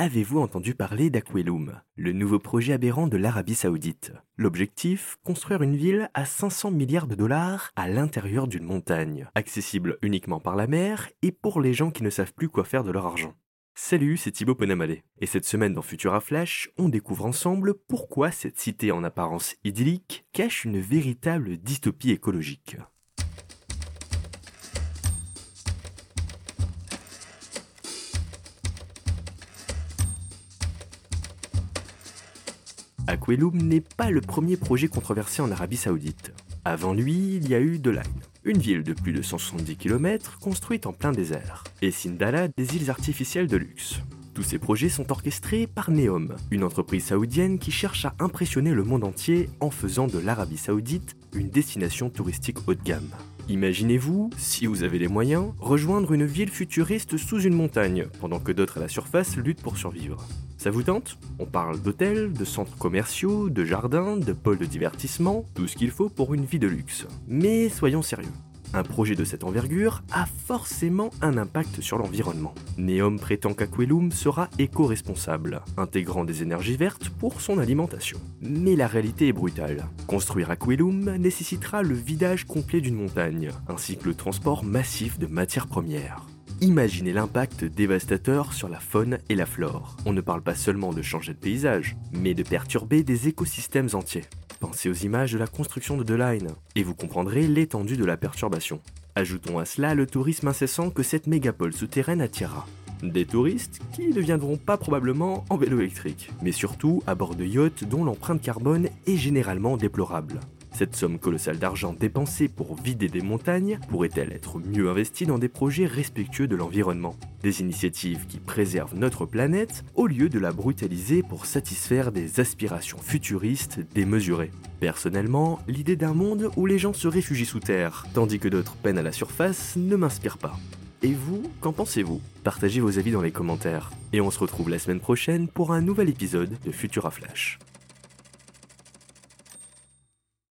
Avez-vous entendu parler d'Aquelum, le nouveau projet aberrant de l'Arabie Saoudite? L'objectif Construire une ville à 500 milliards de dollars à l'intérieur d'une montagne, accessible uniquement par la mer et pour les gens qui ne savent plus quoi faire de leur argent. Salut, c'est Thibaut Ponamalé. Et cette semaine dans Futura Flash, on découvre ensemble pourquoi cette cité en apparence idyllique cache une véritable dystopie écologique. Aquelum n'est pas le premier projet controversé en Arabie Saoudite. Avant lui, il y a eu Line, une ville de plus de 170 km construite en plein désert, et Sindala, des îles artificielles de luxe. Tous ces projets sont orchestrés par Neom, une entreprise saoudienne qui cherche à impressionner le monde entier en faisant de l'Arabie Saoudite une destination touristique haut de gamme. Imaginez-vous, si vous avez les moyens, rejoindre une ville futuriste sous une montagne, pendant que d'autres à la surface luttent pour survivre. Ça vous tente? On parle d'hôtels, de centres commerciaux, de jardins, de pôles de divertissement, tout ce qu'il faut pour une vie de luxe. Mais soyons sérieux. Un projet de cette envergure a forcément un impact sur l'environnement. Neom prétend qu'Aquelum sera éco-responsable, intégrant des énergies vertes pour son alimentation. Mais la réalité est brutale. Construire Aquelum nécessitera le vidage complet d'une montagne, ainsi que le transport massif de matières premières. Imaginez l'impact dévastateur sur la faune et la flore. On ne parle pas seulement de changer de paysage, mais de perturber des écosystèmes entiers. Pensez aux images de la construction de The Line, et vous comprendrez l'étendue de la perturbation. Ajoutons à cela le tourisme incessant que cette mégapole souterraine attirera. Des touristes qui ne viendront pas probablement en vélo électrique, mais surtout à bord de yachts dont l'empreinte carbone est généralement déplorable. Cette somme colossale d'argent dépensée pour vider des montagnes pourrait-elle être mieux investie dans des projets respectueux de l'environnement? Des initiatives qui préservent notre planète au lieu de la brutaliser pour satisfaire des aspirations futuristes démesurées. Personnellement, l'idée d'un monde où les gens se réfugient sous terre, tandis que d'autres peinent à la surface, ne m'inspire pas. Et vous, qu'en pensez-vous? Partagez vos avis dans les commentaires. Et on se retrouve la semaine prochaine pour un nouvel épisode de Futura Flash.